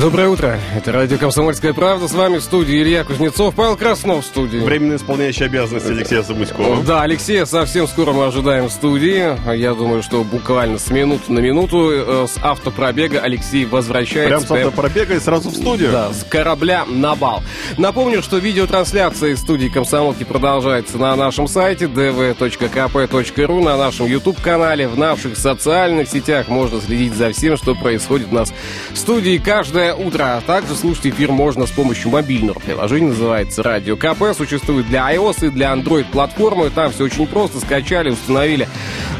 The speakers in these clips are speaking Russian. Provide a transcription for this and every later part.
Доброе утро. Это радио «Комсомольская правда». С вами в студии Илья Кузнецов, Павел Краснов в студии. Временно исполняющий обязанности Алексея Замыськова. Да, Алексея совсем скоро мы ожидаем в студии. Я думаю, что буквально с минуты на минуту э, с автопробега Алексей возвращается. Прям с автопробега и сразу в студию? Да, с корабля на бал. Напомню, что видеотрансляция из студии «Комсомолки» продолжается на нашем сайте dv.kp.ru, на нашем YouTube-канале, в наших социальных сетях. Можно следить за всем, что происходит у нас в студии каждое утро. А также слушать эфир можно с помощью мобильного приложения, называется «Радио КП». Существует для iOS и для Android платформы. Там все очень просто. Скачали, установили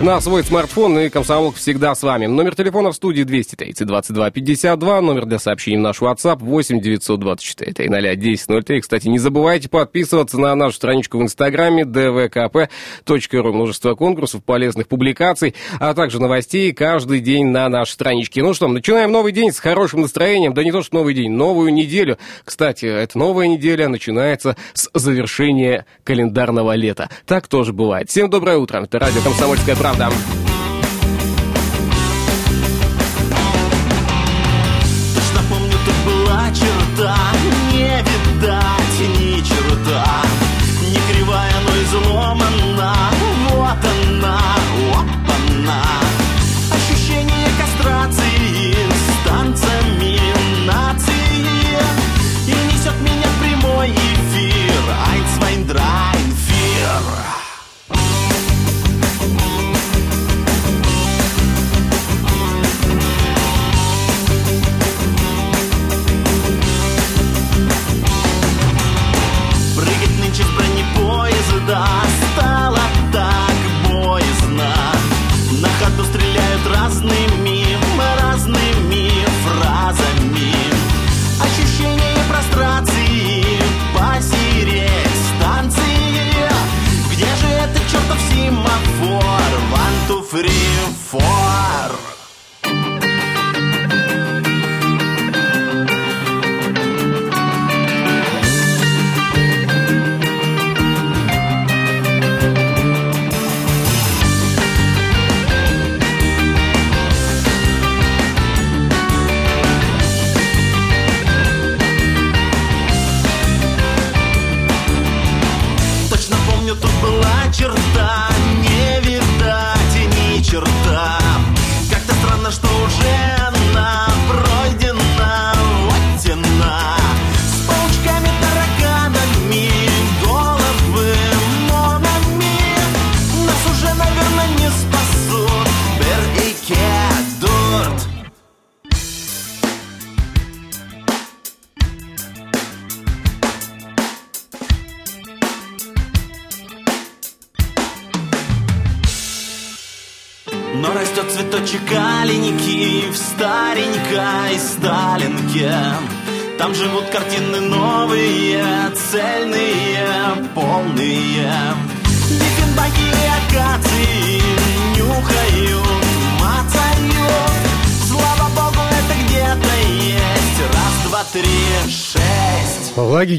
на свой смартфон, и комсомолка всегда с вами. Номер телефона в студии 230 22 52, номер для сообщений в наш WhatsApp 8 924 300 1003. Кстати, не забывайте подписываться на нашу страничку в Инстаграме dvkp.ru. Множество конкурсов, полезных публикаций, а также новостей каждый день на нашей страничке. Ну что, начинаем новый день с хорошим настроением. Да не то, что новый день, новую неделю. Кстати, эта новая неделя начинается с завершения календарного лета. Так тоже бывает. Всем доброе утро. Это радио «Комсомольская правда».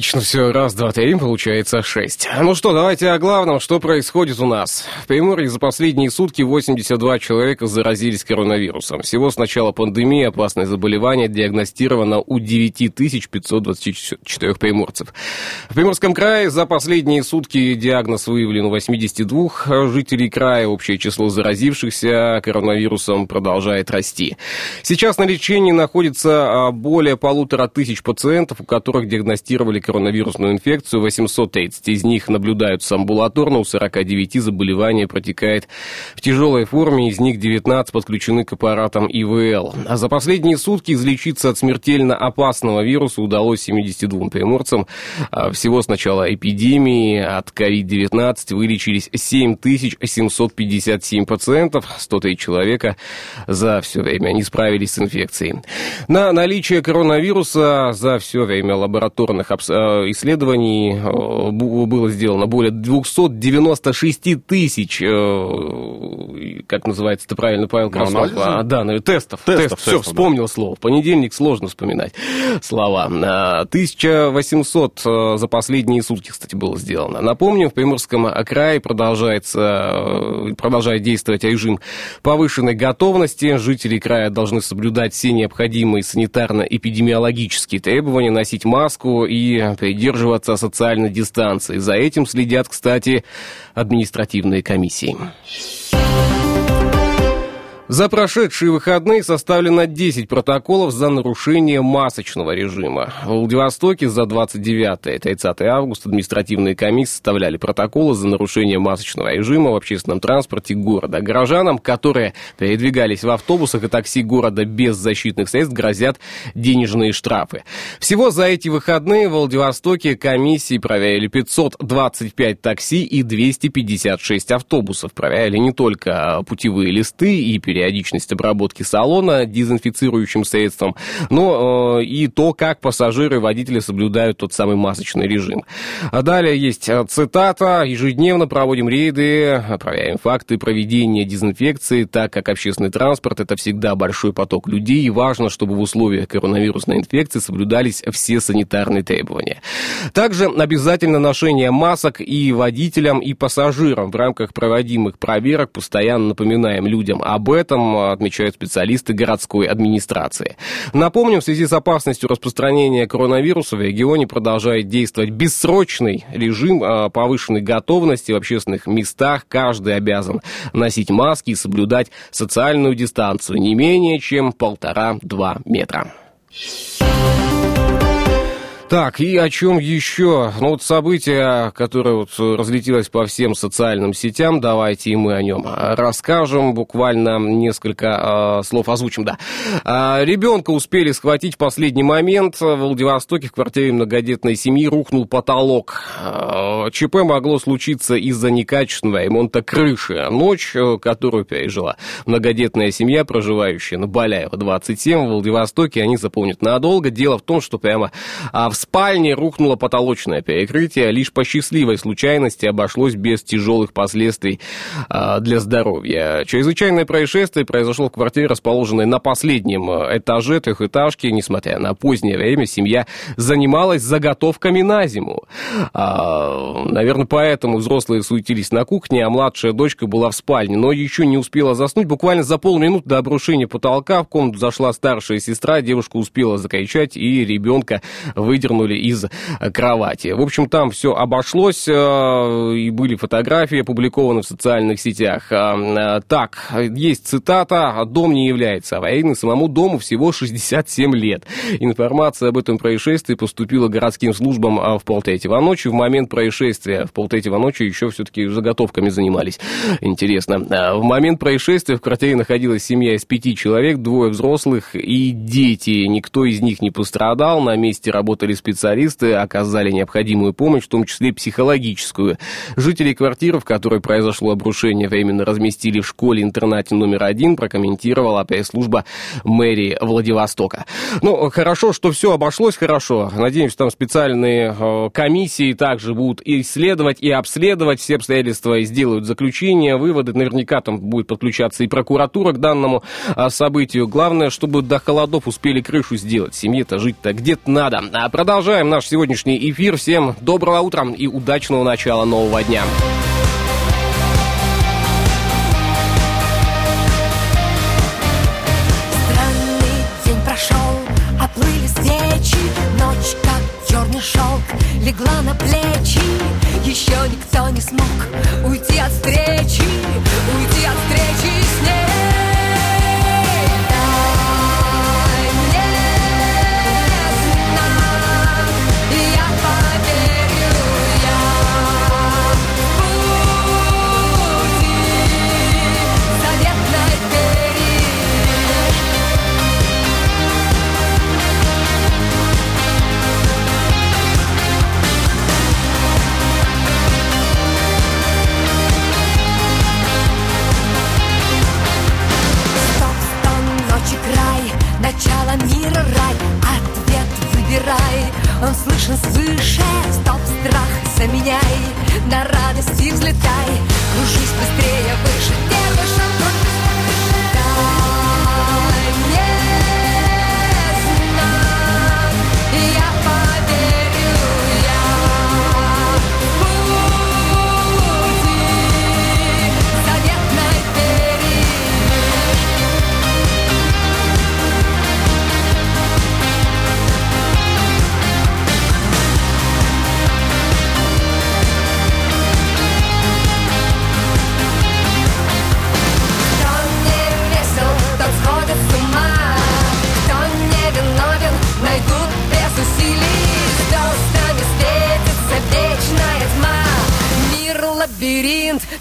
Логично все. Раз, два, три, получается шесть. Ну что, давайте о главном, что происходит у нас. В Приморье за последние сутки 82 человека заразились коронавирусом. Всего с начала пандемии опасное заболевание диагностировано у 9524 приморцев. В Приморском крае за последние сутки диагноз выявлен у 82 жителей края. Общее число заразившихся коронавирусом продолжает расти. Сейчас на лечении находится а, более полутора тысяч пациентов, у которых диагностировали коронавирусную инфекцию. 830 из них наблюдаются амбулаторно, у 49 заболевание протекает в тяжелой форме, из них 19 подключены к аппаратам ИВЛ. А за последние сутки излечиться от смертельно опасного вируса удалось 72 приморцам. А Всего с начала эпидемии от COVID-19 вылечились 7757 пациентов, 103 человека за все время не справились с инфекцией. На наличие коронавируса за все время лабораторных лабораторных исследований было сделано более 296 тысяч, как называется это правильно, Павел ну, Краснов? А, да, ну, тестов. Тестов, тест, все, вспомнил да. слово. В понедельник сложно вспоминать слова. 1800 за последние сутки, кстати, было сделано. Напомню, в Приморском крае продолжается, продолжает действовать режим повышенной готовности. Жители края должны соблюдать все необходимые санитарно-эпидемиологические требования, носить маску и придерживаться социальной дистанции. За этим следят, кстати, административные комиссии. За прошедшие выходные составлено 10 протоколов за нарушение масочного режима. В Владивостоке за 29-30 августа административные комиссии составляли протоколы за нарушение масочного режима в общественном транспорте города. Горожанам, которые передвигались в автобусах и такси города без защитных средств, грозят денежные штрафы. Всего за эти выходные в Владивостоке комиссии проверили 525 такси и 256 автобусов. Проверяли не только путевые листы и перед периодичность обработки салона дезинфицирующим средством, э, и то, как пассажиры и водители соблюдают тот самый масочный режим. А далее есть э, цитата. Ежедневно проводим рейды, проверяем факты проведения дезинфекции, так как общественный транспорт – это всегда большой поток людей, и важно, чтобы в условиях коронавирусной инфекции соблюдались все санитарные требования. Также обязательно ношение масок и водителям, и пассажирам в рамках проводимых проверок. Постоянно напоминаем людям об этом этом отмечают специалисты городской администрации. Напомним, в связи с опасностью распространения коронавируса в регионе продолжает действовать бессрочный режим а, повышенной готовности в общественных местах. Каждый обязан носить маски и соблюдать социальную дистанцию не менее чем полтора-два метра. Так, и о чем еще? Ну, вот событие, которое вот разлетелось по всем социальным сетям, давайте и мы о нем расскажем, буквально несколько э, слов озвучим, да. Э, ребенка успели схватить в последний момент. В Владивостоке в квартире многодетной семьи рухнул потолок. Э, ЧП могло случиться из-за некачественного ремонта крыши. Ночь, которую пережила многодетная семья, проживающая на Баляева 27 в Владивостоке, они запомнят надолго. Дело в том, что прямо в спальне рухнуло потолочное перекрытие. Лишь по счастливой случайности обошлось без тяжелых последствий а, для здоровья. Чрезвычайное происшествие произошло в квартире, расположенной на последнем а, этаже трехэтажки. Несмотря на позднее время, семья занималась заготовками на зиму. А, наверное, поэтому взрослые суетились на кухне, а младшая дочка была в спальне, но еще не успела заснуть. Буквально за полминуты до обрушения потолка в комнату зашла старшая сестра, девушка успела закричать, и ребенка выдернула выдернули из кровати. В общем, там все обошлось, э, и были фотографии опубликованы в социальных сетях. Э, э, так, есть цитата, «Дом не является аварийным, самому дому всего 67 лет». Информация об этом происшествии поступила городским службам в полтретьего ночи. В момент происшествия в полтретьего ночи еще все-таки заготовками занимались. Интересно. В момент происшествия в квартире находилась семья из пяти человек, двое взрослых и дети. Никто из них не пострадал. На месте работали специалисты оказали необходимую помощь, в том числе психологическую. Жители квартиры, в которой произошло обрушение, временно разместили в школе-интернате номер один, прокомментировала пресс-служба мэрии Владивостока. Ну, хорошо, что все обошлось хорошо. Надеемся, там специальные э, комиссии также будут исследовать и обследовать все обстоятельства и сделают заключения, выводы. Наверняка там будет подключаться и прокуратура к данному э, событию. Главное, чтобы до холодов успели крышу сделать. Семье-то жить-то где-то надо. А Продолжаем наш сегодняшний эфир. Всем доброго утра и удачного начала нового дня. Легла на плечи. Еще никто не смог уйти от встречи, Он слышен свыше Стоп, страх, заменяй. На радости взлетай. Кружись быстрее, выше, не девушка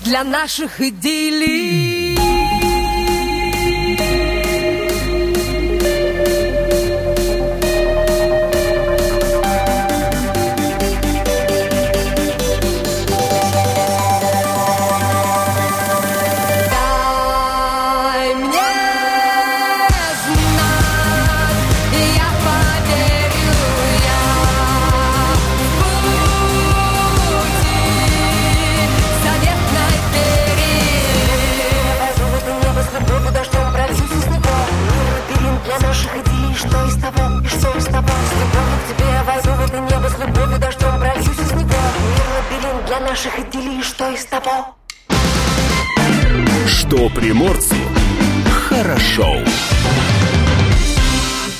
для наших идиллий что из того Что приморцу хорошо.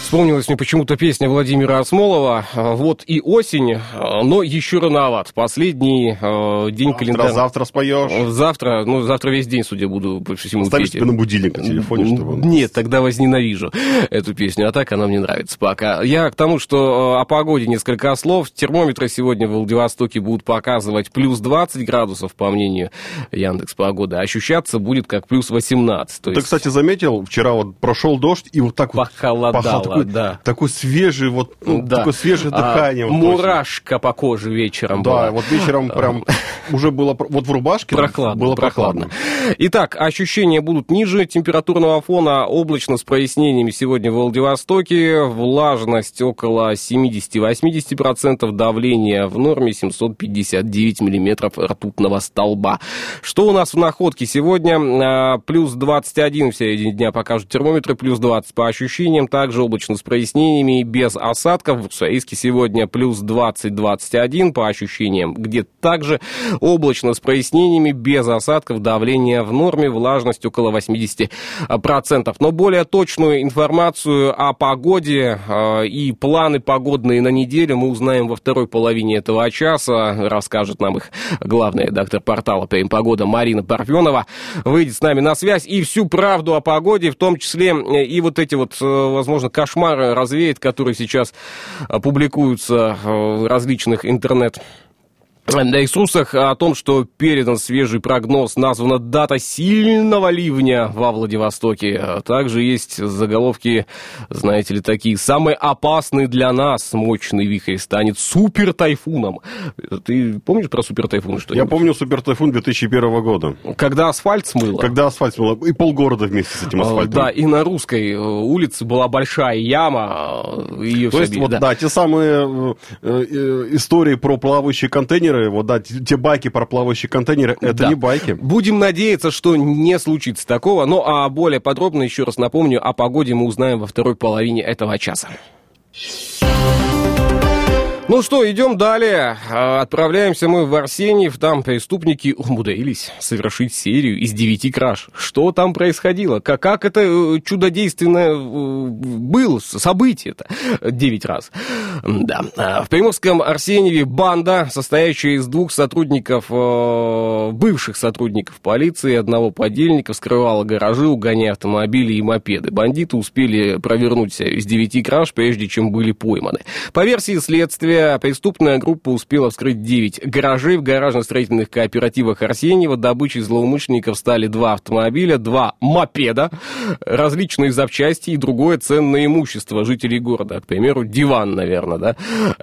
Вспомнилась мне почему-то песня Владимира Осмолова «Вот и осень, но еще рановат». Последний э, день Завтра, календаря. завтра споешь. Завтра, ну, завтра весь день, судя буду по всему Ставишь петь. себе на будильник на телефоне, чтобы. Нет, тогда возненавижу эту песню, а так она мне нравится пока. Я к тому, что э, о погоде несколько слов. Термометры сегодня в Владивостоке будут показывать плюс 20 градусов, по мнению Яндекс Погоды. Ощущаться будет как плюс 18. То Ты, есть кстати, заметил, вчера вот прошел дождь, и вот так вот Похолодало. Такой, да. такой свежий, вот, ну, да. такое свежее А, дыхание. вот мурашка по коже вечером. Да, была. вот вечером прям уже было, вот в рубашке Прохладно, было прохладно. прохладно. Итак, ощущения будут ниже температурного фона, облачно с прояснениями сегодня в Владивостоке, влажность около 70-80%, давление в норме 759 миллиметров ртутного столба. Что у нас в находке сегодня? А, Плюс 21 в середине дня покажут термометры, плюс 20 по ощущениям, также облачно с прояснениями и без осадков. В Уссурийске сегодня плюс 20-21 по ощущениям, где-то также облачно с прояснениями, без осадков, давление в норме, влажность около 80%. Но более точную информацию о погоде э, и планы погодные на неделю мы узнаем во второй половине этого часа. Расскажет нам их главный редактор портала «Прим Погода» Марина Парфенова. Выйдет с нами на связь и всю правду о погоде, в том числе э, и вот эти вот, э, возможно, кошмары развеет, которые сейчас э, публикуются э, в различных интернет на ресурсах о том, что передан свежий прогноз, названа дата сильного ливня во Владивостоке. А Также есть заголовки, знаете ли, такие. Самый опасный для нас мощный вихрь станет супер тайфуном. Ты помнишь про супер тайфун? Что Я помню супер тайфун 2001 года, Когда асфальт смыло. когда асфальт смыло, и полгорода вместе с этим А, асфальтом. Да, и на русской э, улице была большая яма. Ее То есть, вот, да. те самые э, э, истории про плавающие контейнеры, вот, да, те те байки про плавающие контейнеры, это Да. не байки. Будем надеяться, что не случится такого. Ну, а более подробно, еще раз напомню, о погоде мы узнаем во второй половине этого часа. Ну что, идем далее. А, Отправляемся мы в Арсеньев. Там преступники умудрились совершить серию из девяти краж. Что там происходило? Как, как это э, чудодейственное э, было событие-то? Девять раз. Да. А, В Приморском Арсеньеве банда, состоящая из двух сотрудников, э, бывших сотрудников полиции, одного подельника, вскрывала гаражи, угоняя автомобили и мопеды. Бандиты успели провернуть из девяти краж, прежде чем были пойманы. По версии следствия, преступная группа успела вскрыть 9 гаражей в гаражно-строительных кооперативах Арсеньева. Добычей злоумышленников стали два автомобиля, два мопеда, различные запчасти и другое ценное имущество жителей города. К примеру, диван, наверное, да,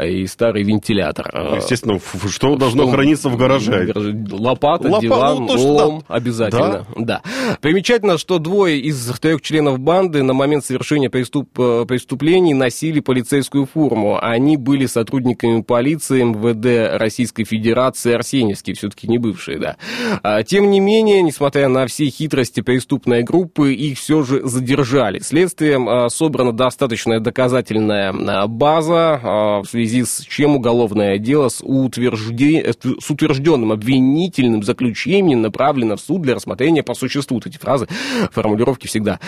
и старый вентилятор. Естественно, ф- ф- что должно Что храниться в гараже? Лопата, Лопа- диван, ну, то, что да. лом, обязательно. Да. Примечательно, что двое из трех членов банды на момент совершения преступ... преступлений носили полицейскую форму. Они были сотрудниками полиции МВД Российской Федерации Арсеньевские, все-таки не бывшие, да. А, Тем не менее, несмотря на все хитрости преступной группы, их все же задержали. Следствием а, собрана достаточная доказательная а, база, в связи с чем уголовное дело с, утвержде- с утвержденным обвинительным заключением направлено в суд для рассмотрения по существу. Вот эти фразы, формулировки всегда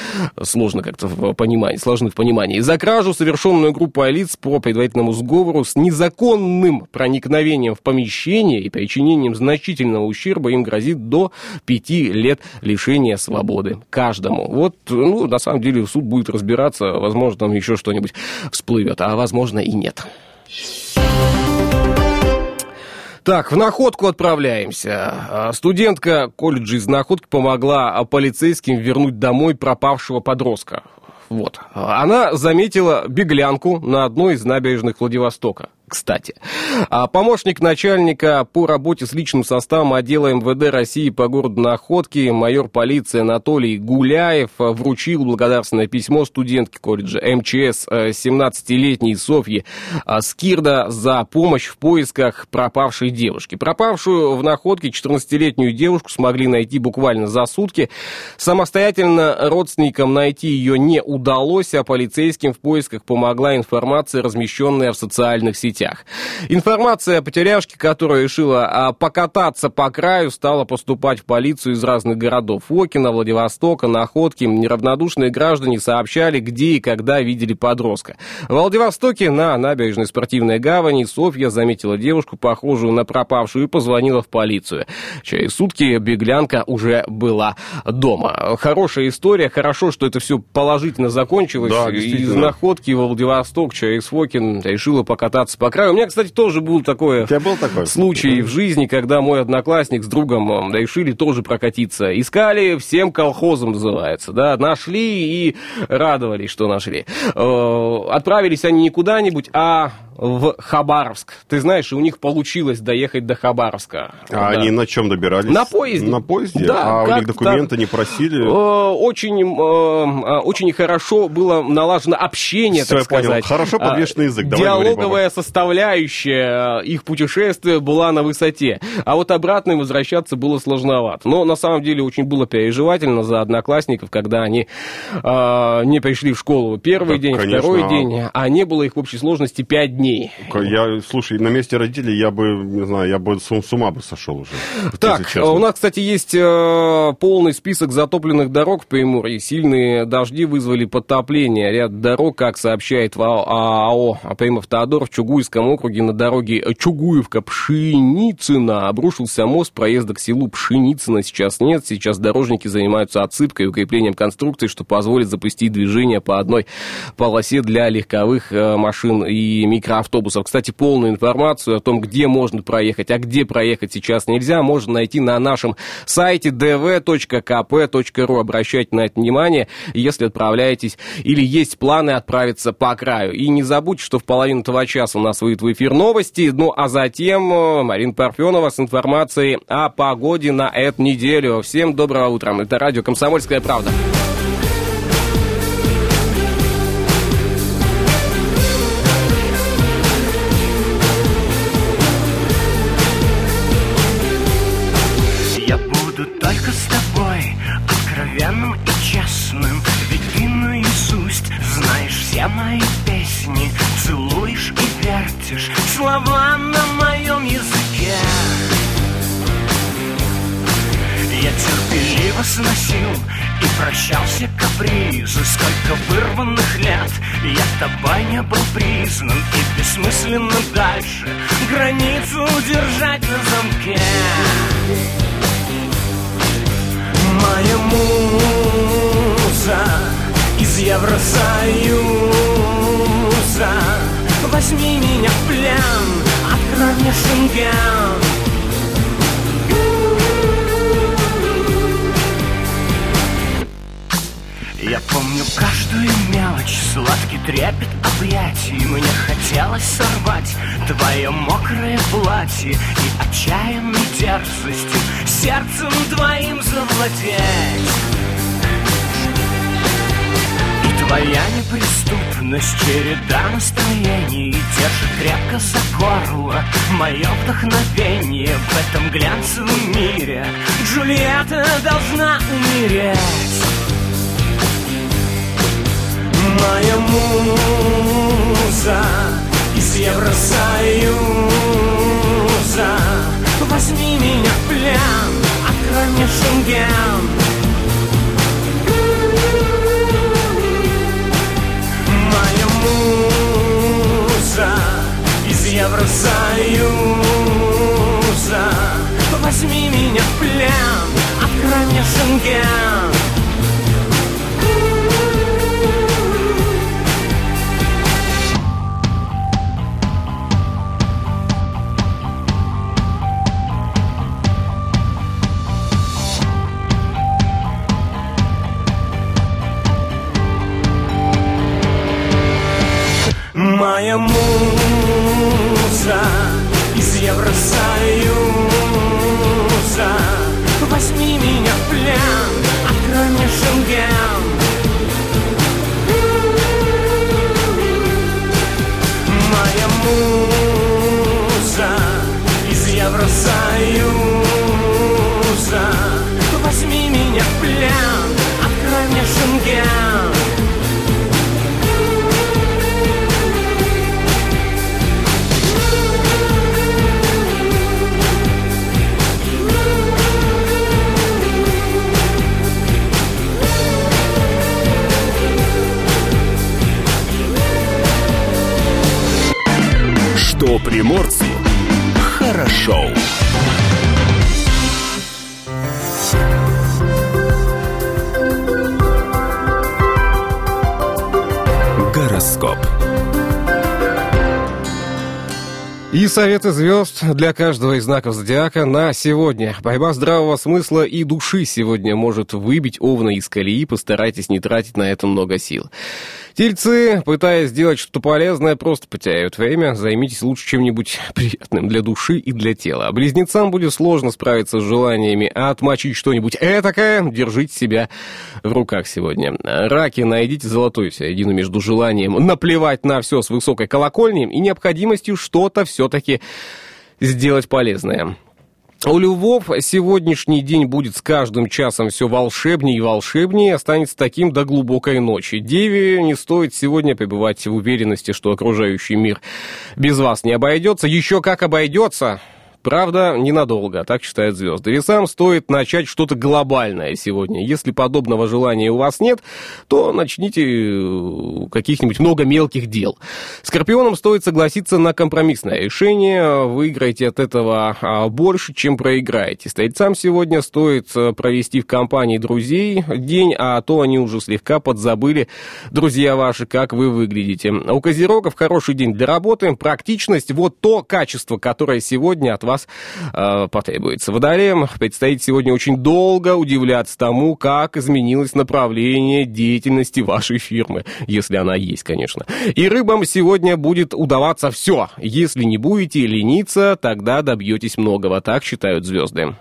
сложно как-то в понимании, сложны в понимании. За кражу, совершенную группой лиц по предварительному сговору с незаконным проникновением в помещение и причинением значительного ущерба им грозит до пяти лет лишения свободы каждому. Вот, ну, на самом деле, суд будет разбираться, возможно, там еще что-нибудь всплывет, а возможно и нет. Так, в находку отправляемся. А, Студентка колледжа из находки помогла а, полицейским вернуть домой пропавшего подростка. Вот. А, Она заметила беглянку на одной из набережных Владивостока. Кстати, А помощник начальника по работе с личным составом отдела МВД России по городу Находки, майор полиции Анатолий Гуляев а, вручил благодарственное письмо студентке колледжа МЧС а, 17-летней Софье а, Скирда за помощь в поисках пропавшей девушки. Пропавшую в Находке 14-летнюю девушку смогли найти буквально за сутки. Самостоятельно родственникам найти ее не удалось, а полицейским в поисках помогла информация, размещенная в социальных сетях. Информация о потеряшке, которая решила а, покататься по краю, стала поступать в полицию из разных городов. Фокина, Владивостока, Находки. Неравнодушные граждане сообщали, где и когда видели подростка. В Владивостоке на набережной спортивной гавани Софья заметила девушку, похожую на пропавшую, и позвонила в полицию. Через сутки беглянка уже была дома. Хорошая история. Хорошо, что это все положительно закончилось. Да, из. Находки во Владивосток через Фокин решила покататься по краю. У меня, кстати, тоже был такое У тебя был такой? случай в жизни, когда мой одноклассник с другом решили тоже прокатиться. Искали всем колхозом, называется, да, нашли и радовались, что нашли. Э, Отправились они не куда-нибудь, а в Хабаровск. Ты знаешь, у них получилось доехать до Хабаровска. А Да. они на чем добирались? На поезде. На поезде? Да, а у них документы не просили? Э, Очень, э, э, очень хорошо было налажено общение, Всё, так я понял. сказать. Хорошо А, подвешенный язык. Давай говори, Диалоговая составляющая их путешествия была на высоте. А вот обратно им возвращаться было сложновато. Но на самом деле очень было переживательно за одноклассников, когда они не пришли в школу первый Да, день, конечно. второй день, а не было их в общей сложности пять дней. Я, слушай, на месте родителей я бы, не знаю, я бы с, с ума бы сошел уже. Так, честно. у нас, кстати, есть э, полный список затопленных дорог в Приморье. Сильные дожди вызвали подтопление. Ряд дорог, как сообщает ВАО АО Примов Теодор, в Чугуйском округе на дороге Чугуевка-Пшеницына обрушился мост проезда к селу Пшеницына. Сейчас нет. Сейчас дорожники занимаются отсыпкой и укреплением конструкции, что позволит запустить движение по одной полосе для легковых э, машин и микроавтобусов. Кстати, полную информацию о том, где можно проехать, а где проехать сейчас нельзя, можно найти на нашем сайте dv.kp.ru. Обращайте на это внимание, если отправляетесь или есть планы отправиться по краю. И не забудьте, что в половину этого часа у нас выйдут в эфир новости, ну а затем э, Марина Парфенова с информацией о погоде на эту неделю. Всем доброго утра. Это радио «Комсомольская правда». Все капризы Сколько вырванных лет. Я тобой не был признан И бессмысленно дальше границу удержать на замке. Моя муза из Евросоюза. Возьми меня в плен, открой мне шенген Я помню каждую мелочь, сладкий трепет объятий. Мне хотелось сорвать твое мокрое платье И отчаянной дерзостью сердцем твоим завладеть. И твоя неприступность, череда настроений Держит крепко за горло мое вдохновение В этом глянцевом мире. Джульетта должна умереть Моя муза из Евросоюза. Возьми меня в плен, открой мне шенген. Моя муза из Евросоюза. Возьми меня в плен, открой мне шенген Моя муза из Евросоюза. Возьми меня в плен, открой мне шенген советы звезд для каждого из знаков зодиака на сегодня. Борьба здравого смысла и души сегодня может выбить овна из колеи, постарайтесь не тратить на это много сил. Тельцы, пытаясь сделать что-то полезное, просто потеряют время. Займитесь лучше чем-нибудь приятным для души и для тела. А близнецам будет сложно справиться с желаниями, а отмочить что-нибудь этакое держите себя в руках сегодня. Раки, найдите золотую середину между желанием наплевать на все с высокой колокольни и необходимостью что-то все-таки сделать полезное. У львов сегодняшний день будет с каждым часом все волшебнее и волшебнее, останется таким до глубокой ночи. Деве не стоит сегодня пребывать в уверенности, что окружающий мир без вас не обойдется. Еще как обойдется! Правда, ненадолго, так считают звезды. Весам стоит начать что-то глобальное сегодня. Если подобного желания у вас нет, то начните э, каких-нибудь много мелких дел. Скорпионам стоит согласиться на компромиссное решение. Выиграете от этого а, больше, чем проиграете. Стрельцам сегодня стоит э, провести в компании друзей день, а то они уже слегка подзабыли, друзья ваши, как вы выглядите. У козерогов хороший день для работы. Практичность – вот то качество, которое сегодня от вас э, потребуется. Водолеям предстоит сегодня очень долго удивляться тому, как изменилось направление деятельности вашей фирмы, если она есть, конечно. И рыбам сегодня будет удаваться все. Если не будете лениться, тогда добьетесь многого, так считают звезды.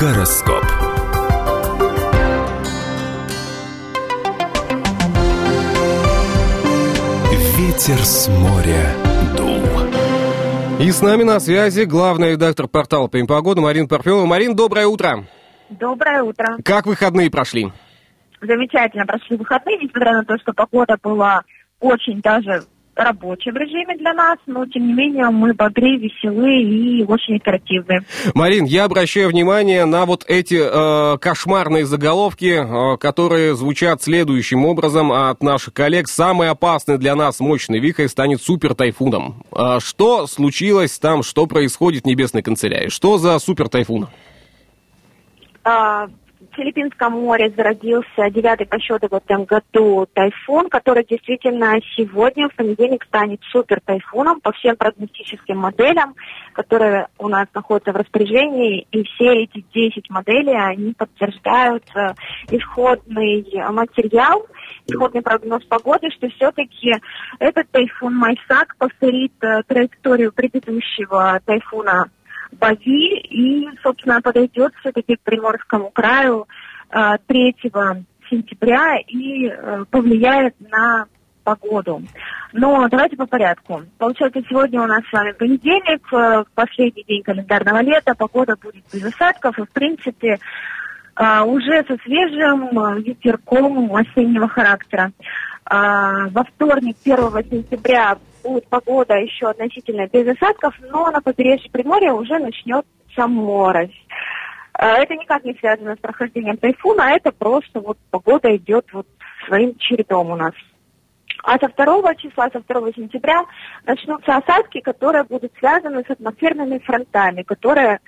Гороскоп. Ветер с моря. И с нами на связи главный редактор портала «Погода» Марин Парфенова. Марин, доброе утро. Доброе утро. Как выходные прошли? Замечательно прошли выходные, несмотря на то, что погода была очень даже рабочем режиме для нас, но тем не менее мы бодры, веселы и очень оперативны. Марин, я обращаю внимание на вот эти э, кошмарные заголовки, э, которые звучат следующим образом от наших коллег. Самый опасный для нас мощный вихрь станет супер тайфуном. Э, что случилось там, что происходит в Небесной канцелярии? Что за супер тайфун? А, Филиппинском море зародился девятый по счету в этом году тайфун, который действительно сегодня, в понедельник, станет супер тайфуном по всем прогностическим моделям, которые у нас находятся в распоряжении. И все эти 10 моделей, они подтверждают э, исходный материал, исходный прогноз погоды, что все-таки этот тайфун Майсак повторит э, траекторию предыдущего тайфуна Бази и, собственно, подойдет все-таки к Приморскому краю 3 э, сентября и э, повлияет на погоду. Но давайте по порядку. Получается, сегодня у нас с вами понедельник, э, последний день календарного лета, погода будет без осадков, и, в принципе, уже со свежим ветерком осеннего характера. Во вторник, 1 сентября, будет погода еще относительно без осадков, но на побережье Приморья уже начнется морось. А, это никак не связано с прохождением тайфуна, а это просто вот погода идет вот своим чередом у нас. А со 2 числа, со 2 сентября начнутся осадки, которые будут связаны с атмосферными фронтами, которые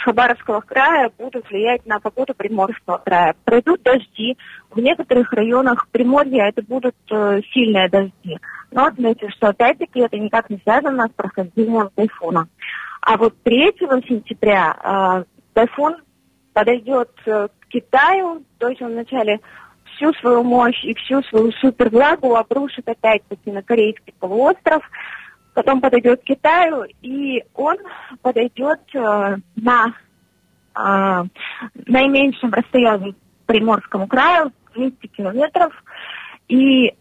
Хабаровского края будут влиять на погоду Приморского края. Пройдут дожди. В некоторых районах Приморья это будут э, сильные дожди. Но отмечу, что опять-таки это никак не связано с прохождением тайфуна. А вот 3 сентября э, тайфун подойдет э, к Китаю, то есть он вначале всю свою мощь и всю свою супервлагу обрушит опять-таки на Корейский полуостров, потом подойдет к Китаю, и он подойдет э, на э, наименьшем расстоянии Приморскому краю, 200 километров, и э,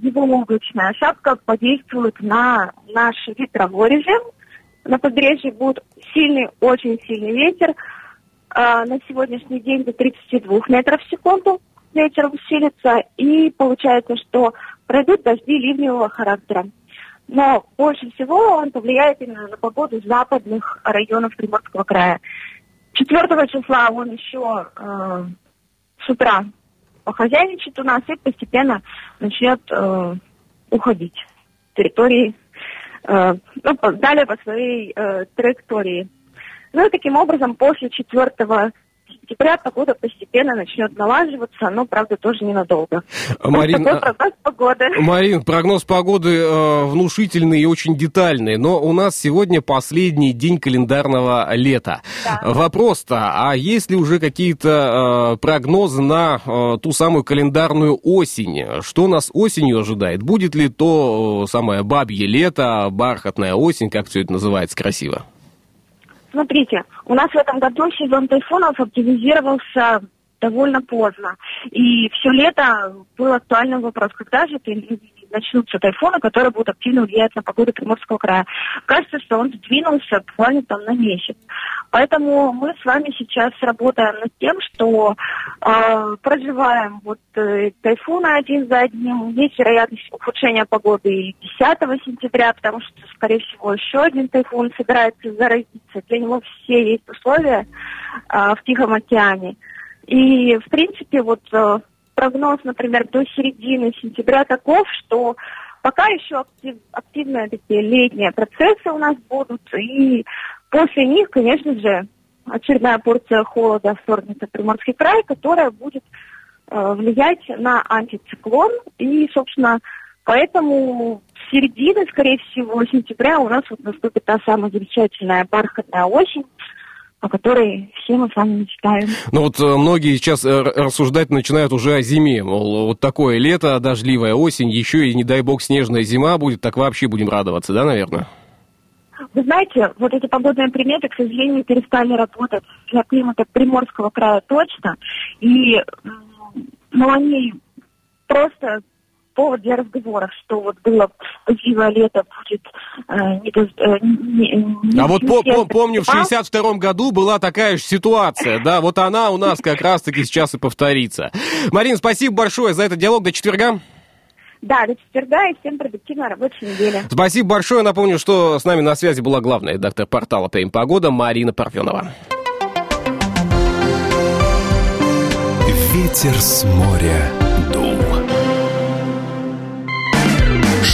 его облачная шапка подействует на наш ветровой режим. На побережье будет сильный, очень сильный ветер. Э, на сегодняшний день до 32 метров в секунду ветер усилится, и получается, что пройдут дожди ливневого характера но больше всего он повлияет именно на погоду западных районов Приморского края. 4 числа он еще э, с утра похозяйничает у нас и постепенно начнет э, уходить территории, э, ну, далее по своей э, траектории. Ну и таким образом после 4 сентября погода постепенно начнет налаживаться, но, правда, тоже ненадолго. Марин, вот прогноз погоды. Марин, прогноз погоды э, внушительный и очень детальный, но у нас сегодня последний день календарного лета. Да. Вопрос-то, а есть ли уже какие-то э, прогнозы на э, ту самую календарную осень? Что нас осенью ожидает? Будет ли то э, самое бабье лето, бархатная осень, как все это называется красиво? Смотрите, у нас в этом году сезон тайфунов оптимизировался довольно поздно. И все лето был актуальный вопрос, когда же начнутся тайфуны, которые будут активно влиять на погоду Приморского края. Кажется, что он сдвинулся буквально там на месяц. Поэтому мы с вами сейчас работаем над тем, что э, проживаем вот э, тайфуны один за одним. Есть вероятность ухудшения погоды и 10 сентября, потому что, скорее всего, еще один тайфун собирается заразиться. Для него все есть условия э, в Тихом океане. И, в принципе, вот э, прогноз, например, до середины сентября таков, что пока еще актив, активные такие летние процессы у нас будут, и после них, конечно же, очередная порция холода вторгнется в Приморский край, которая будет э, влиять на антициклон, и, собственно, поэтому середины, скорее всего, сентября у нас вот наступит та самая замечательная бархатная осень, о которой все мы с вами мечтаем. Ну вот э, многие сейчас э, рассуждать начинают уже о зиме, мол, вот такое лето, дождливая осень, еще и, не дай бог, снежная зима будет, так вообще будем радоваться, да, наверное? Вы знаете, вот эти погодные приметы, к сожалению, перестали работать для климата Приморского края точно, и ну, они просто повод для разговоров, что вот было красивое лето, будет э, не, э, не, не, А вот по, по, помню, в 62-м году была такая же ситуация, да, вот она у нас как раз-таки сейчас и повторится. Марин, спасибо большое за этот диалог, до четверга. Да, до четверга и всем продуктивной рабочей недели. Спасибо большое. Напомню, что с нами на связи была главная редактор портала «Прим Погода» Марина Парфенова. Ветер с моря дул.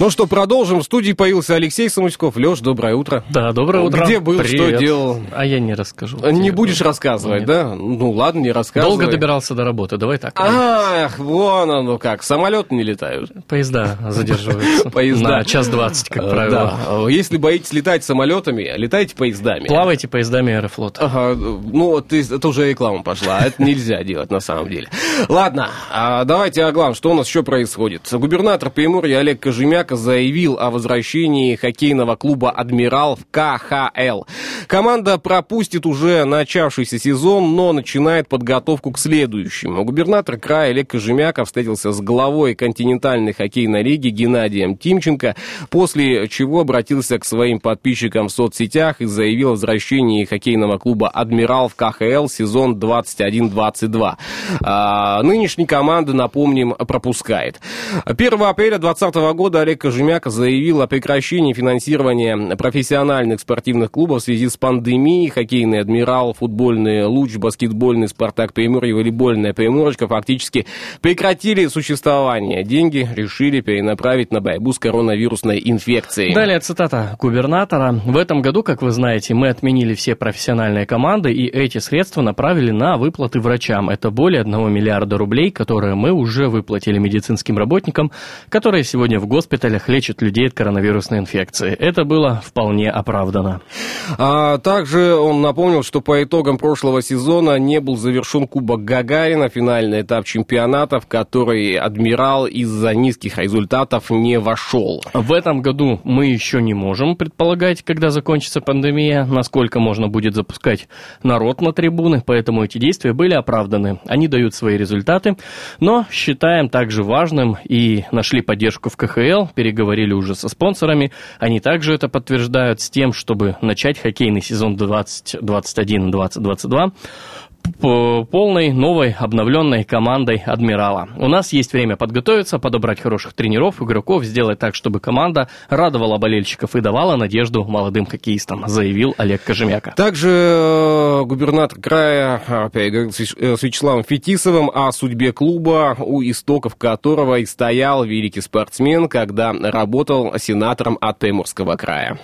Ну что, продолжим. В студии появился Алексей Самуськов. Леш, доброе утро. Да, доброе утро. Где был, что Привет. делал? А я не расскажу. Не будешь рассказывать, Нет. да? Ну ладно, не рассказывай. Долго добирался до работы, давай так. Ах, вон оно как. Самолеты не летают. Поезда задерживаются. Поезда. На час двадцать, как Э, правило. Да. Если боитесь летать самолетами, летайте поездами. Плавайте поездами Аэрофлота. Ага, ну, вот ты- это уже реклама пошла, а это нельзя делать на самом деле. Ладно, а давайте о главном, что у нас еще происходит. Губернатор Приморья Олег Кожемяка заявил о возвращении хоккейного клуба «Адмирал» в КХЛ. Команда пропустит уже начавшийся сезон, но начинает подготовку к следующему. Губернатор края Олег Кожемяка встретился с главой континентальной хоккейной лиги Геннадием Тимченко, после чего обратился к своим подписчикам в соцсетях и заявил о возвращении хоккейного клуба «Адмирал» в КХЛ сезон 21-22. А, нынешней команды, напомним, пропускает. 1 апреля 2020 года Олег Кожемяка заявил о прекращении финансирования профессиональных спортивных клубов в связи с пандемией. Хоккейный «Адмирал», футбольный «Луч», баскетбольный «Спартак Приморье», волейбольная «Приморочка» фактически прекратили существование. Деньги решили перенаправить на борьбу с коронавирусной инфекцией. Далее цитата губернатора. В этом году, как вы знаете, мы отменили все профессиональные команды и эти средства направили на выплаты врачам. Это более 1 миллиарда рублей, которые мы уже выплатили медицинским работникам, которые сегодня в госпиталях лечат людей от коронавирусной инфекции. Это было вполне оправдано. А также он напомнил, что по итогам прошлого сезона не был завершен Кубок Гагарина, финальный этап чемпионата, в который «Адмирал» из-за низких результатов не вошел. В этом году мы еще не можем предполагать, когда закончится пандемия, насколько можно будет запускать народ на трибуны, поэтому эти действия были оправданы. Они дают свои результаты, но считаем также важным и нашли поддержку в КХЛ, переговорили уже со спонсорами. Они также это подтверждают с тем, чтобы начать хоккейный сезон 2021-2022 по полной новой обновленной командой «Адмирала». У нас есть время подготовиться, подобрать хороших тренеров, игроков, сделать так, чтобы команда радовала болельщиков и давала надежду молодым хоккеистам, заявил Олег Кожемяка. Также э, губернатор края опять говорил э, с Вячеславом Фетисовым о судьбе клуба, у истоков которого и стоял великий спортсмен, когда работал сенатором от Темурского края.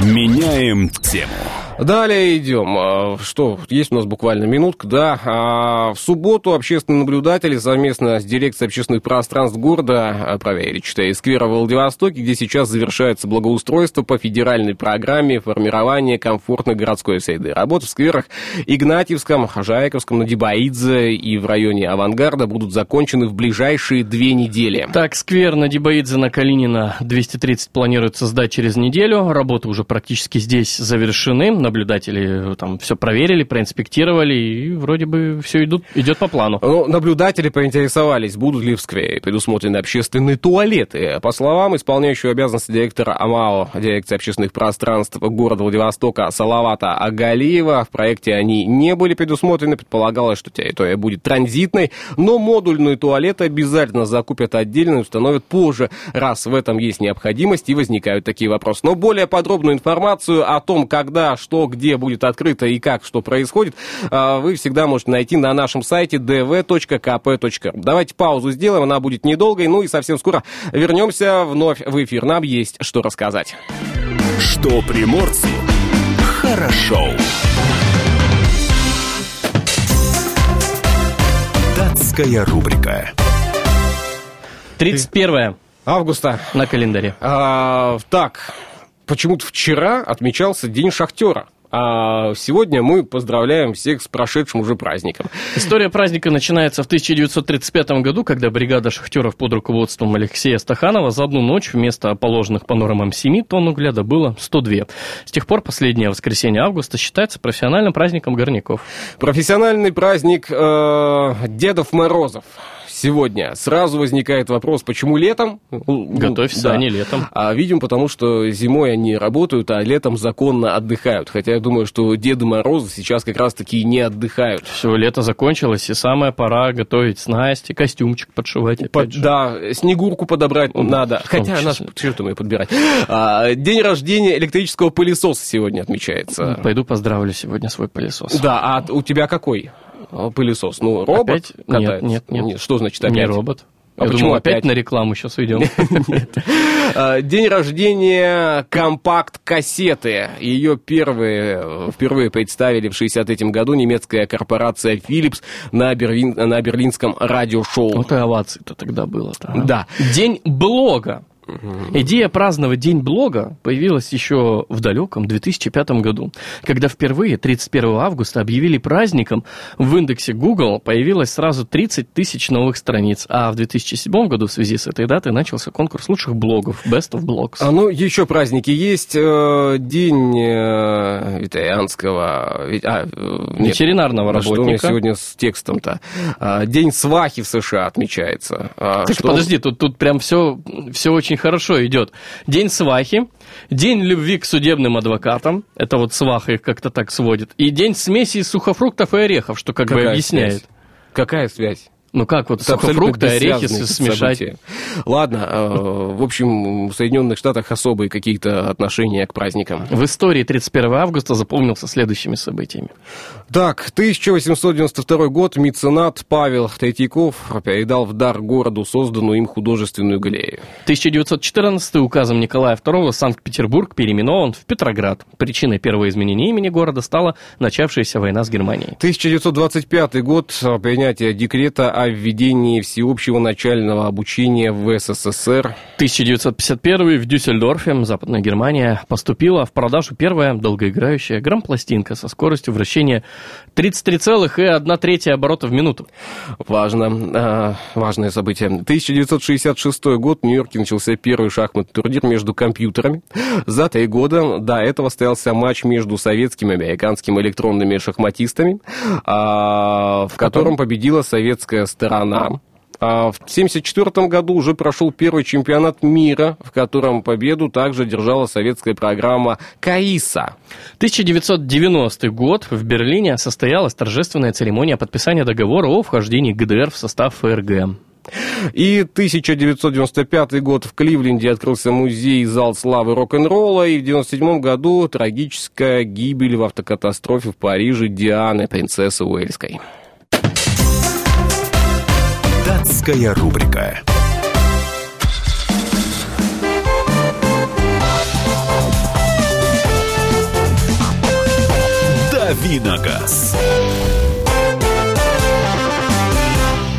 Меняем тему. Далее идем. А, Что, есть у нас буквально минутка, да. А, В субботу общественные наблюдатели совместно с дирекцией общественных пространств города а, проверили, читая, сквера в Владивостоке, где сейчас завершается благоустройство по федеральной программе формирования комфортной городской среды. Работы в скверах Игнатьевском, Жайковском, Надибаидзе и в районе Авангарда будут закончены в ближайшие две недели. Так, сквер на Дибаидзе на Калинина 230 планируется сдать через неделю. Работы уже практически здесь завершены. Наблюдатели э, там все проверили, проинспектировали, и вроде бы все идут, идет по плану. Ну, наблюдатели поинтересовались, будут ли в сквере предусмотрены общественные туалеты. По словам исполняющего обязанности директора АМАО, дирекции общественных пространств города Владивостока Салавата Агалиева, в проекте они не были предусмотрены. Предполагалось, что территория будет транзитной, но модульные туалеты обязательно закупят отдельно и установят позже, раз в этом есть необходимость и возникают такие вопросы. Но более подробную информацию о том, когда, что, где будет открыто и как, что происходит, а, вы всегда можете найти на нашем сайте dv.kp.ru. Давайте паузу сделаем, она будет недолгой, ну и совсем скоро вернемся вновь в эфир. Нам есть что рассказать. Что приморцу хорошо. Датская рубрика. 31 Августа. на календаре. А, так, почему-то вчера отмечался День шахтера. А сегодня мы поздравляем всех с прошедшим уже праздником. История праздника начинается в 1935 году, когда бригада шахтеров под руководством Алексея Стаханова за одну ночь вместо положенных по нормам 7 тонн угля добыло 102. С тех пор последнее воскресенье августа считается профессиональным праздником горняков. Профессиональный праздник э, Дедов Морозов. Сегодня сразу возникает вопрос, почему летом? Ну, Готовься, да. а не летом. А видим, потому что зимой они работают, а летом законно отдыхают. Хотя я думаю, что Деды Морозы сейчас как раз-таки не отдыхают. Все, лето закончилось, и самая пора готовить снасти, костюмчик подшивать опять Под- же. да, снегурку подобрать Ну, надо. Хотя нас, числе. что там ее подбирать? А, день рождения электрического пылесоса сегодня отмечается. Пойду поздравлю сегодня свой пылесос. Да, а у тебя какой пылесос? Ну, робот Опять? Нет, катается? нет, нет. Что значит Не опять? робот. А Я почему думал, опять опять? на рекламу сейчас уйдем. А, День рождения компакт-кассеты. Ее первые, впервые представили в 63 году немецкая корпорация Philips на, Берлин- на берлинском радиошоу. Вот и оваций-то тогда было-то. а. Да. День блога. Идея праздновать День блога появилась еще в далеком 2005 году, когда впервые 31 августа объявили праздником, в индексе Google появилось сразу 30 тысяч новых страниц, а в 2007 году в связи с этой датой начался конкурс лучших блогов Best of Blogs. А ну, еще праздники есть. Э, День э, ветерианского... ве- а, э, нет. Ветеринарного Да Что у меня работника. сегодня с текстом-то? А, День свахи в США отмечается. А, Так что- подожди, тут, тут прям все, все очень хорошо идет. День свахи, день любви к судебным адвокатам, это вот сваха их как-то так сводит, и день смеси из сухофруктов и орехов, что как бы Какая объясняет. связь? Какая связь? Ну как вот сухофрукты, орехи смешать? события. Ладно, э, в общем, в Соединенных Штатах особые какие-то отношения к праздникам. В истории 31 августа запомнился следующими событиями. Так, 1892 год меценат Павел Третьяков передал в дар городу созданную им художественную галерею. 1914 указом Николая II Санкт-Петербург переименован в Петроград. Причиной первого изменения имени города стала начавшаяся война с Германией. 1925 год принятие декрета о введении всеобщего начального обучения в СССР. 1951 в Дюссельдорфе, Западная Германия, поступила в продажу первая долгоиграющая грампластинка со скоростью вращения 33,1 оборота в минуту. Важно, э, важное событие. 1966 год в Нью-Йорке начался первый шахматный турнир между компьютерами. За три года до этого состоялся матч между советскими и американскими электронными шахматистами, а, в котором победила советская сторона. А В 1974 году уже прошел первый чемпионат мира, в котором победу также держала советская программа «КАИСа». 1990 год в Берлине состоялась торжественная церемония подписания договора о вхождении ГДР в состав ФРГ. И 1995 год в Кливленде открылся музей «Зал славы рок-н-ролла», и в 1997 году трагическая гибель в автокатастрофе в Париже Дианы, принцессы Уэльской. Датская рубрика. Давиногаз.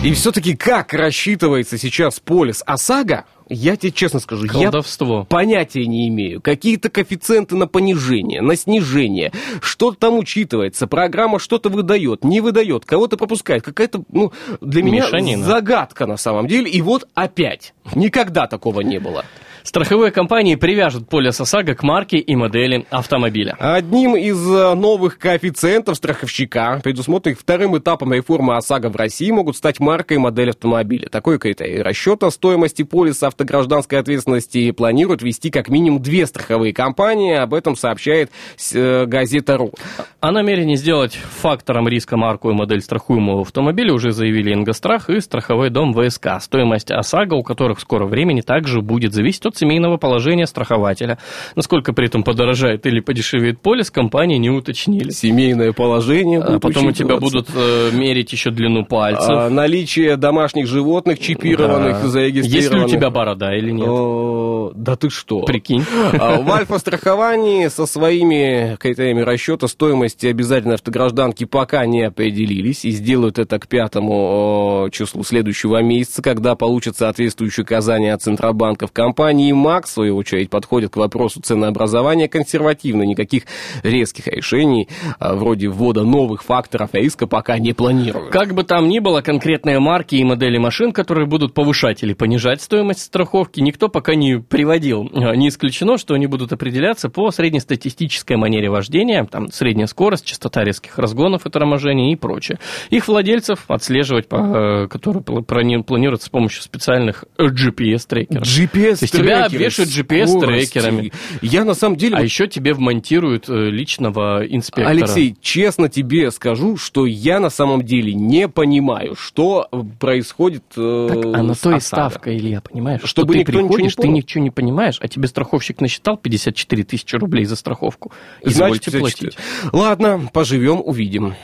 И все-таки как рассчитывается сейчас полис ОСАГО, я тебе честно скажу, я Колдовство. понятия не имею. Какие-то коэффициенты на понижение, на снижение. Что там учитывается? Программа что-то выдает, не выдает, кого-то пропускает. Какая-то, ну, для меня Мешанина. загадка на самом деле. И вот опять. Никогда такого не было. Страховые компании привяжут полис ОСАГО к марке и модели автомобиля. Одним из э, новых коэффициентов страховщика, предусмотренных вторым этапом реформы ОСАГО в России, могут стать марка и модель автомобиля. Такой критерий расчета стоимости полиса автогражданской ответственности планируют вести как минимум две страховые компании. Об этом сообщает э, газета «Ру». О намерении сделать фактором риска марку и модель страхуемого автомобиля уже заявили Ингострах и страховой дом ВСК. Стоимость ОСАГО, у которых в скором времени также будет зависеть от семейного положения страхователя. Насколько при этом подорожает или подешевеет полис, компании не уточнили. Семейное положение. А потом у тебя будут э, мерить еще длину пальцев. А, наличие домашних животных, чипированных, Да. зарегистрированных. Есть ли у тебя борода или нет? О, Да ты что? Прикинь. А, В Альфа-страховании со своими критериями расчета стоимости обязательной автогражданки пока не определились и сделают это к пятому числу следующего месяца, когда получат соответствующие указания от Центробанков. Компании МАК, в свою очередь, подходят к вопросу ценообразования консервативно. Никаких резких решений, а, вроде ввода новых факторов риска, пока не планируют. Как бы там ни было, конкретные марки и модели машин, которые будут повышать или понижать стоимость страховки, никто пока не приводил. А, Не исключено, что они будут определяться по среднестатистической манере вождения, там средняя скорость, частота резких разгонов и торможений и прочее. Их владельцев отслеживать, по- э, которые пла- плани- планируют с помощью специальных GPS-трекеров. GPS То есть тебя обвешивают GPS-трекерами. Я на самом деле А еще тебе вмонтируют э, личного инспектора. Алексей, честно тебе скажу, что я на самом деле не понимаю, что происходит э, Так, а на то и ставка, Илья, понимаешь? Чтобы что ты никто ничего не приходишь, ты понял. Ничего не понимаешь, а тебе страховщик насчитал 54 тысячи рублей за страховку. Значит, Извольте 54. платить. Ладно, поживем, увидим.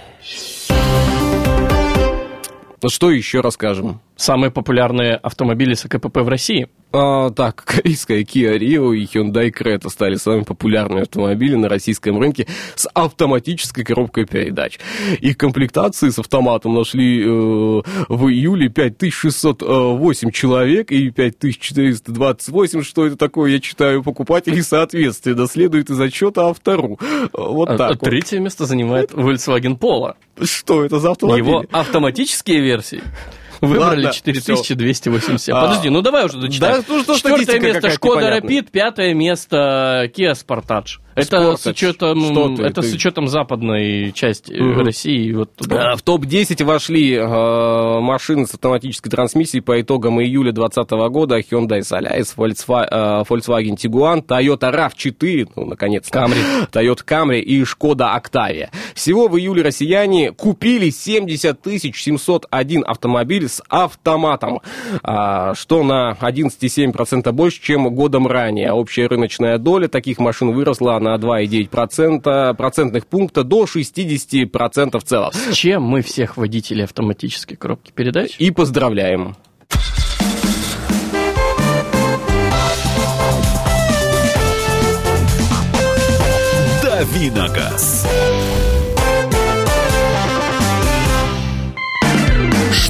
Что еще расскажем? Самые популярные автомобили с АКПП в России. А, так, корейская Kia Rio и Hyundai Creta стали самыми популярными автомобилями на российском рынке с автоматической коробкой передач. Их комплектации с автоматом нашли э, в июле 5608 человек и 5428, что это такое, я читаю, покупателей соответственно, следует из отчета автору. Вот А- так а вот. Третье место занимает Volkswagen Polo. Что это за автомобиль? Его автоматические версии выбрали Ладно, 4280. А, Подожди, ну давай уже дочитаем. да, ну что Четвертое место Шкода. Rapid, пятое место Kia Sportage. Это с Sportage. учетом, Что ты? это с Ты- учетом западной части Мгм. России. Вот туда. А, В топ-10 вошли э, машины с автоматической трансмиссией по итогам июля 2020 года. Hyundai Solaris, э, Volkswagen Tiguan, Toyota RAV4, ну, наконец Camry. Toyota Camry и Шкода Octavia. Всего в июле россияне купили 70 701 автомобиль с автоматом, а, что на 11,7% больше, чем годом ранее. Общая рыночная доля таких машин выросла на 2,9% процентных пункта до 60% в целом. С чем мы всех водителей автоматической коробки передач? И поздравляем. Давиногаз.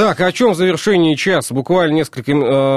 Так, о чем в завершении часа? Буквально несколько э,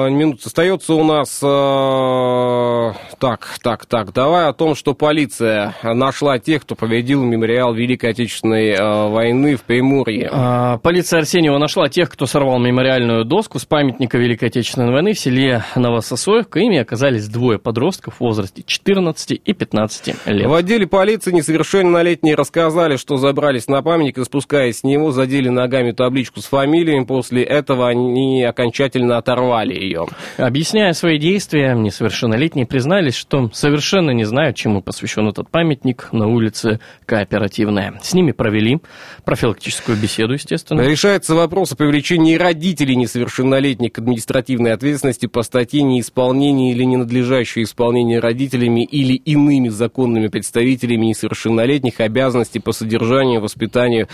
минут остается у нас. э, так, так, так. Давай о том, что полиция нашла тех, кто победил мемориал Великой Отечественной э, войны в Приморье. А, Полиция Арсеньева нашла тех, кто сорвал мемориальную доску с памятника Великой Отечественной войны в селе Новососоевка. Ими оказались двое подростков в возрасте 14 и 15 лет. В отделе полиции несовершеннолетние рассказали, что забрались на памятник и, спускаясь с него, задели ногами табличку с фамилиями. После этого они окончательно оторвали ее. Объясняя свои действия, несовершеннолетние признались, что совершенно не знают, чему посвящен этот памятник на улице Кооперативная. С ними провели профилактическую беседу, естественно. Решается вопрос о привлечении родителей несовершеннолетних к административной ответственности по статье неисполнение или ненадлежащее исполнение родителями или иными законными представителями несовершеннолетних обязанностей по содержанию и воспитанию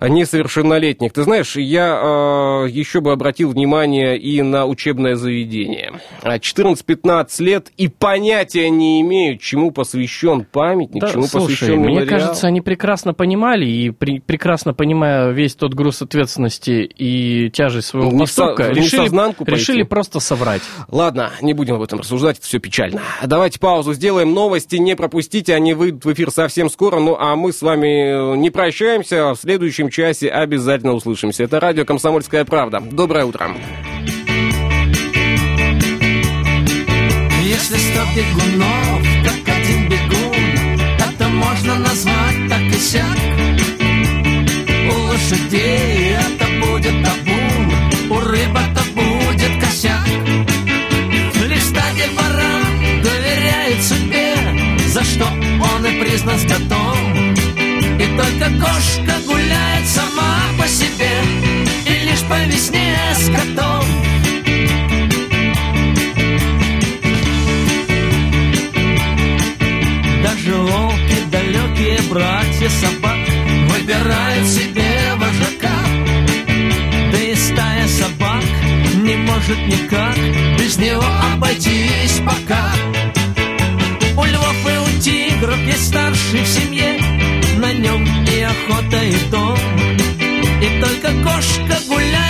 несовершеннолетних. Ты знаешь, я э, еще бы обратил внимание и на учебное заведение. А 14-15 лет и понятия не имеют, чему посвящен памятник, Да, чему слушай, посвящен мне мемориал. кажется, они прекрасно понимали и при- прекрасно понимая весь тот груз ответственности и тяжесть своего Не со- поступка, в решили, несознанку пойти. решили просто соврать. Ладно, не будем об этом рассуждать, это все печально. Давайте паузу сделаем, новости не пропустите, они выйдут в эфир совсем скоро, ну а мы с вами не прощаемся, в следующем часе обязательно услышимся. Это радио «Комсомольская правда». Доброе утро. Если сто бегунов, как один бегун, это можно назвать так и сяк. У лошадей это будет табун, у рыб это будет косяк. Лишь стадия баран доверяет судьбе, за что он и признан скотом. И только кошка гуляет сама по себе, может никак Без него обойтись пока. У львов и у тигров есть старший в семье На нем и охота, и дом. И только кошка гуляет